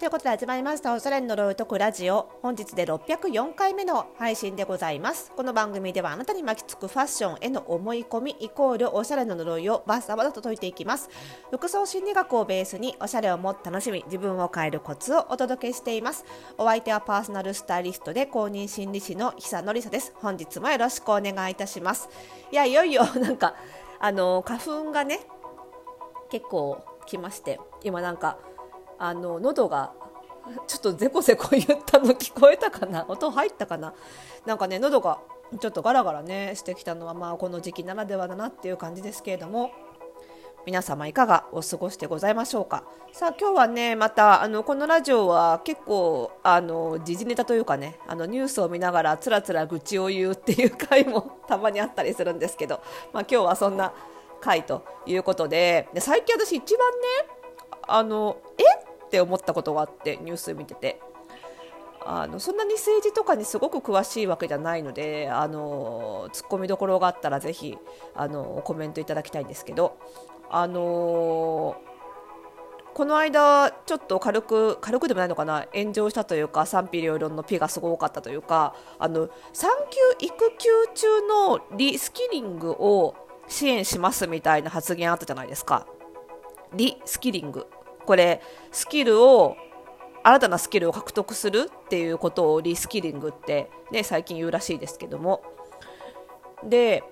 ということで始まりましたおしゃれの呪いを解くラジオ。本日で604回目の配信でございます。この番組ではあなたに巻きつくファッションへの思い込みイコールおしゃれの呪いをバッサバサと解いていきます。服装心理学をベースにおしゃれをもっと楽しみ自分を変えるコツをお届けしています。お相手はパーソナルスタイリストで公認心理師の久典さです。本日もよろしくお願いいたします。いやいよいよ なんかあの花粉がね結構来まして今なんかあの喉がちょっとぜこぜこ言ったの聞こえたかな？音入ったかな？なんかね喉がちょっとガラガラねしてきたのはまあこの時期ならではだなっていう感じですけれども。皆様いかがお過ごしてございましょうか？さあ今日はねまたあのこのラジオは結構あの時事ネタというかねあのニュースを見ながらつらつら愚痴を言うっていう回もたまにあったりするんですけど、まあ、今日はそんな回ということで。で最近私一番ねあのえ？って思ったことがあってニュース見てて。あのそんなに政治とかにすごく詳しいわけじゃないのであのツッコミどころがあったらぜひあのコメントいただきたいんですけど。あのこの間、ちょっと軽く軽くでもないのかな炎上したというか賛否両論のピがすごかったというかあの産休育休中のリスキリングを支援しますみたいな発言あったじゃないですか。リスキリング。これスキルを新たなスキルを獲得するっていうことをリスキリングって、ね、最近言うらしいですけどもで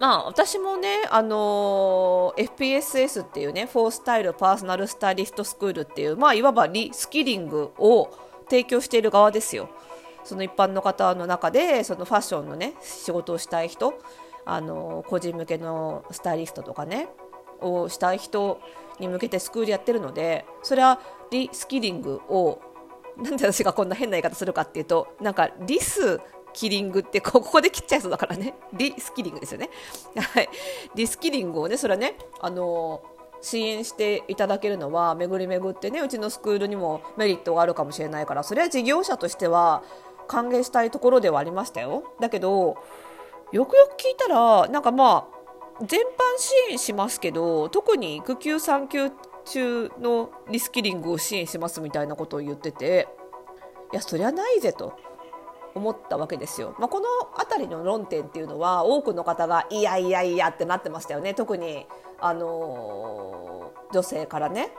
まあ私もね、あのー、FPSS っていうね、フォースタイルパーソナルスタイリストスクールっていう、まあいわばリスキリングを提供している側ですよ。その一般の方の中で、そのファッションのね、仕事をしたい人、あのー、個人向けのスタイリストとかね、をしたい人に向けてスクールやってるのでそれはリスキリングをなんで私がこんな変な言い方するかっていうとなんかリスキリングってここで切っちゃいそうだからね。リスキリングですよね。はい。リスキリングをねそれはねあの支援していただけるのは巡り巡ってねうちのスクールにもメリットがあるかもしれないからそれは事業者としては歓迎したいところではありましたよ。だけどよくよく聞いたらなんかまあ全般支援しますけど特に育休産休中のリスキリングを支援しますみたいなことを言ってていやそりゃないぜと思ったわけですよ、まあ、この辺りの論点っていうのは多くの方がいやいやいやってなってましたよね。特にあのー、女性からね。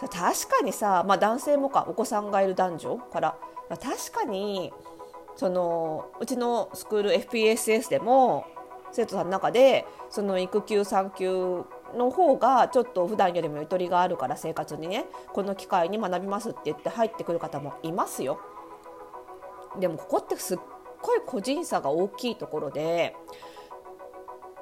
確かにさ、まあ、男性もかお子さんがいる男女から。確かにそのうちのスクール FPSS でも生徒さんの中でその育休産休の方がちょっと普段よりもゆとりがあるから生活にねこの機会に学びますって言って入ってくる方もいますよ。でもここってすっごい個人差が大きいところで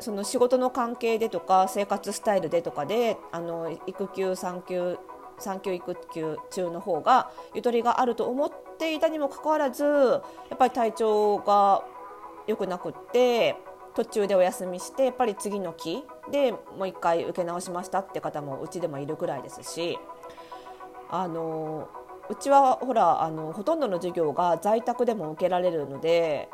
その仕事の関係でとか生活スタイルでとかであの育休産休産休育休中の方がゆとりがあると思っていたにもかかわらずやっぱり体調が良くなくって途中でお休みしてやっぱり次の期でもう一回受け直しましたって方もうちでもいるぐらいですしあのうちはほらあのほとんどの授業が在宅でも受けられるので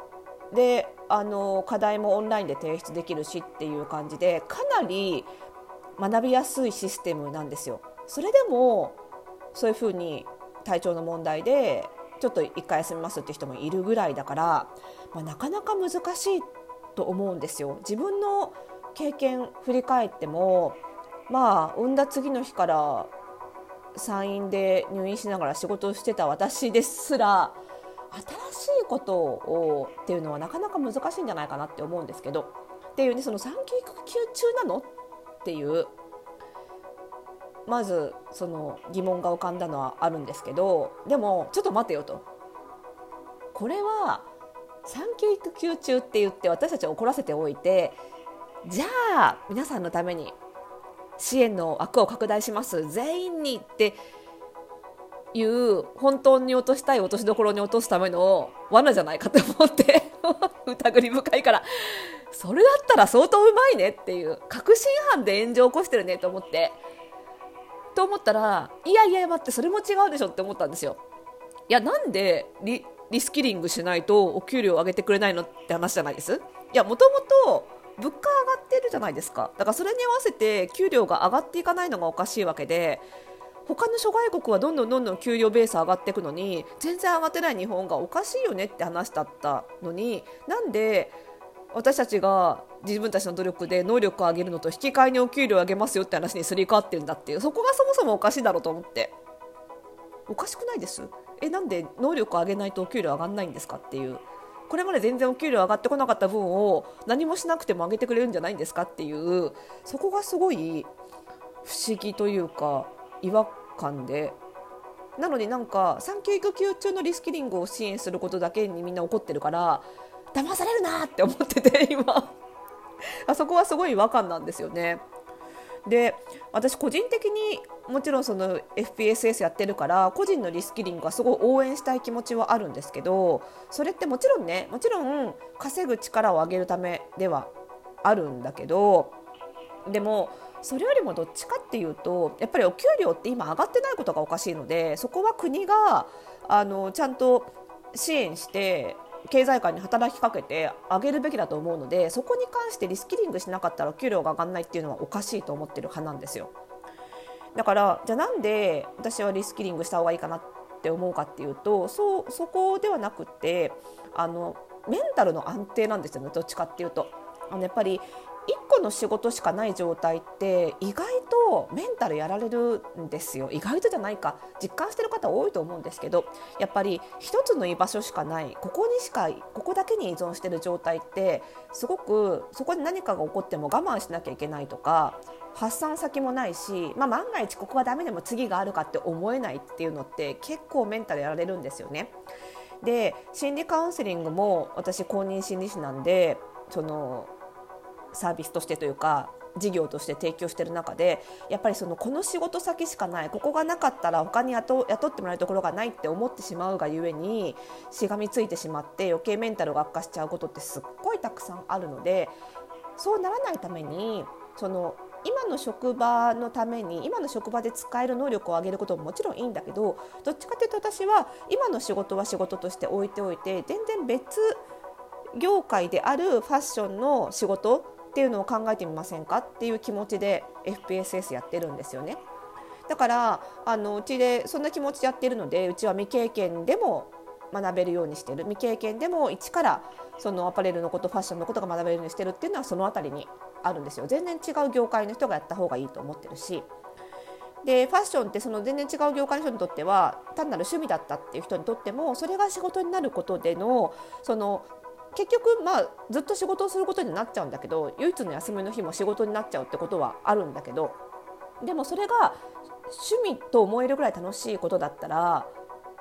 であの課題もオンラインで提出できるしっていう感じでかなり学びやすいシステムなんですよ。それでもそういうふうに体調の問題でちょっと一回休みますって人もいるぐらいだから、まあ、なかなか難しいっと思うんですよ。自分の経験振り返ってもまあ産んだ次の日から産院で入院しながら仕事をしてた私ですら新しいことをっていうのはなかなか難しいんじゃないかなって思うんですけどっていうねその産休育休中なの？っていうまずその疑問が浮かんだのはあるんですけどでもちょっと待てよとこれは産休育休中って言って私たちを怒らせておいてじゃあ皆さんのために支援の枠を拡大します。全員にっていう本当に落としたい落としどころに落とすための罠じゃないかと思って 疑り深いから。それだったら相当うまいねっていう確信犯で炎上を起こしてるねと思って。と思ったらいやいや待ってそれも違うでしょって思ったんですよ。いやなんでリスキリングしないとお給料を上げてくれないのって話じゃないです？いやもともと物価上がってるじゃないですか。だからそれに合わせて給料が上がっていかないのがおかしいわけで他の諸外国はどんどんどんどん給与ベース上がっていくのに全然上がってない日本がおかしいよねって話だったのになんで私たちが自分たちの努力で能力を上げるのと引き換えにお給料を上げますよって話にすり替わってるんだっていうそこがそもそもおかしいだろうと思って。おかしくないです？えなんで能力を上げないとお給料上がんないんですかっていう。これまで全然お給料上がってこなかった分を何もしなくても上げてくれるんじゃないんですかっていう。そこがすごい不思議というか違和感で。なのになんか産休育休中のリスキリングを支援することだけにみんな怒ってるから騙されるなって思ってて今。あそこはすごい違和感なんですよね。で私個人的にもちろんその FPSS やってるから個人のリスキリングはすごい応援したい気持ちはあるんですけどそれってもちろんねもちろん稼ぐ力を上げるためではあるんだけどでもそれよりもどっちかっていうとやっぱりお給料って今上がってないことがおかしいのでそこは国があのちゃんと支援して経済界に働きかけてあげるべきだと思うのでそこに関してリスキリングしなかったら給料が上がらないっていうのはおかしいと思ってる派なんですよだからじゃあなんで私はリスキリングした方がいいかなって思うかっていうとそうそこではなくてあのメンタルの安定なんですよねどっちかっていうと。あのやっぱり1個の仕事しかない状態って意外とメンタルやられるんですよ意外とじゃないか実感してる方多いと思うんですけどやっぱり一つの居場所しかないここにしかここだけに依存してる状態ってすごくそこで何かが起こっても我慢しなきゃいけないとか発散先もないし、まあ、万が一ここがダメでも次があるかって思えないっていうのって結構メンタルやられるんですよね。で心理カウンセリングも私公認心理師なんでそのサービスとしてというか事業として提供している中でやっぱりそのこの仕事先しかないここがなかったら他に雇雇ってもらえるところがないって思ってしまうがゆえにしがみついてしまって余計メンタルが悪化しちゃうことってすっごいたくさんあるのでそうならないためにその今の職場のために今の職場で使える能力を上げることももちろんいいんだけどどっちかというと私は今の仕事は仕事として置いておいて全然別業界であるファッションの仕事っていうのを考えてみませんかっていう気持ちで FPSS やってるんですよね。だからあのうちでそんな気持ちでやってるのでうちは未経験でも学べるようにしてる。未経験でも一からそのアパレルのことファッションのことが学べるようにしてるっていうのはその辺りにあるんですよ。全然違う業界の人がやった方がいいと思ってるし。でファッションってその全然違う業界の人にとっては単なる趣味だったっていう人にとってもそれが仕事になることでのその結局まあずっと仕事をすることになっちゃうんだけど唯一の休みの日も仕事になっちゃうってことはあるんだけどでもそれが趣味と思えるぐらい楽しいことだったら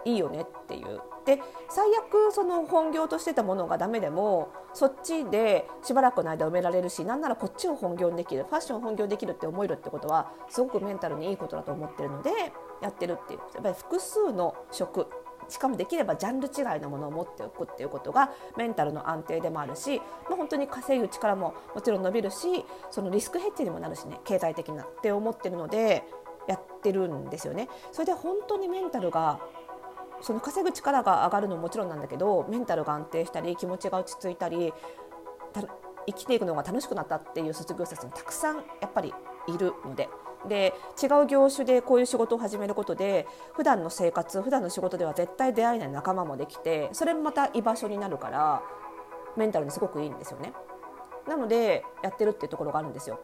いいよねっていう。で最悪その本業としてたものがダメでもそっちでしばらくの間埋められるしなんならこっちを本業にできるファッション本業できるって思えるってことはすごくメンタルにいいことだと思ってるのでやってるっていうやっぱり複数の職しかもできればジャンル違いのものを持っておくっていうことがメンタルの安定でもあるし、まあ、本当に稼ぐ力ももちろん伸びるしそのリスクヘッジにもなるしね経済的なって思ってるのでやってるんですよね。それで本当にメンタルがその稼ぐ力が上がるのももちろんなんだけどメンタルが安定したり気持ちが落ち着いたり生きていくのが楽しくなったっていう卒業生にたくさんやっぱりいるので。で違う業種でこういう仕事を始めることで普段の生活普段の仕事では絶対出会えない仲間もできてそれもまた居場所になるからメンタルにすごくいいんですよね。なのでやってるっていうところがあるんですよ。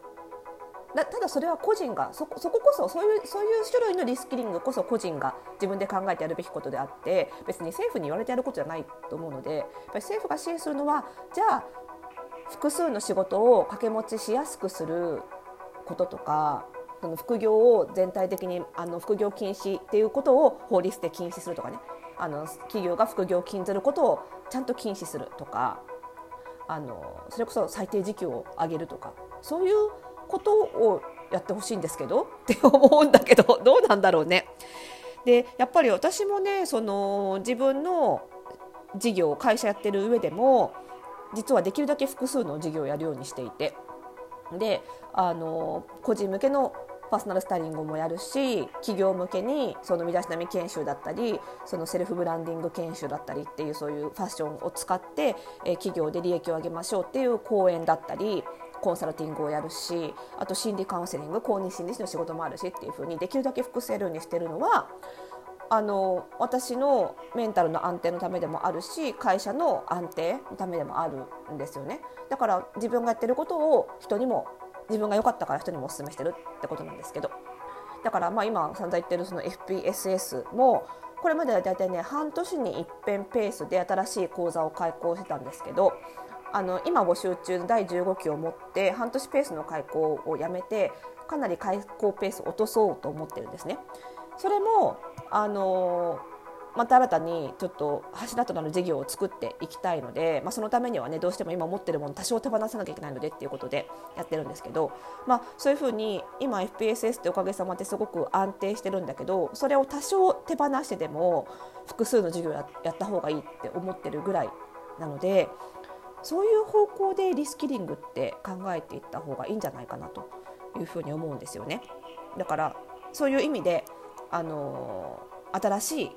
だただそれは個人がそそここそそういうそういう種類のリスキリングこそ個人が自分で考えてやるべきことであって別に政府に言われてやることじゃないと思うのでやっぱり政府が支援するのはじゃあ複数の仕事を掛け持ちしやすくすることとかその副業を全体的にあの副業禁止っていうことを法律で禁止するとかね。あの企業が副業を禁ずることをちゃんと禁止するとか。あのそれこそ最低時給を上げるとか。そういうことをやってほしいんですけど。って思うんだけど。どうなんだろうね。でやっぱり私もねその自分の事業会社やってる上でも実はできるだけ複数の事業をやるようにしていて。であの個人向けのパーソナルスタイリングもやるし企業向けにその身だしなみ研修だったりそのセルフブランディング研修だったりっていうそういうファッションを使って、え企業で利益を上げましょうっていう講演だったりコンサルティングをやるしあと心理カウンセリング公認心理師の仕事もあるしっていうふうにできるだけ複数やるようにしてるのはあの私のメンタルの安定のためでもあるし会社の安定のためでもあるんですよね。だから自分がやってることを人にも自分が良かったから人にもお勧めしてるってことなんですけどだからまあ今散々言ってるその FPSS もこれまでは大体ね半年に一遍ペースで新しい講座を開講してたんですけどあの今募集中の第15期をもって半年ペースの開講をやめてかなり開講ペースを落とそうと思ってるんですね。それもあのまた新たにちょっと柱となる事業を作っていきたいので、まあ、そのためにはねどうしても今持ってるもの多少手放さなきゃいけないのでっていうことでやってるんですけど、まあ、そういうふうに今 FPSS っておかげさまですごく安定してるんだけどそれを多少手放してでも複数の授業ややった方がいいって思ってるぐらいなのでそういう方向でリスキリングって考えていった方がいいんじゃないかなというふうに思うんですよね。だからそういう意味であの新しい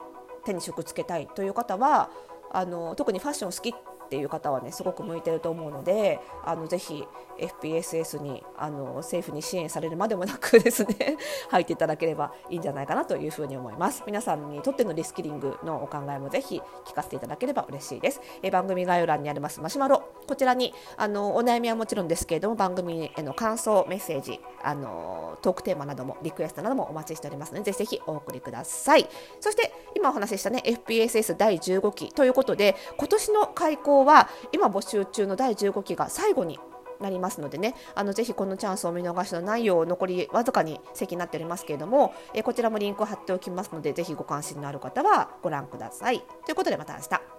手に職つけたいという方はあの特にファッション好きっていう方はねすごく向いてると思うのであのぜひ FPSS にあの政府に支援されるまでもなくですね 入っていただければいいんじゃないかなというふうに思います。皆さんにとってのリスキリングのお考えもぜひ聞かせていただければ嬉しいです。え番組概要欄にありますマシュマロ。こちらにあのお悩みはもちろんですけれども番組への感想メッセージあのトークテーマなどもリクエストなどもお待ちしておりますのでぜひぜひお送りください。そして今お話ししたね FPSS 第15期ということで今年の開講は今募集中の第15期が最後になりますのでね。あのぜひこのチャンスを見逃しのないよう残りわずかに席になっておりますけれども、えこちらもリンクを貼っておきますのでぜひご関心のある方はご覧ください。ということでまた明日。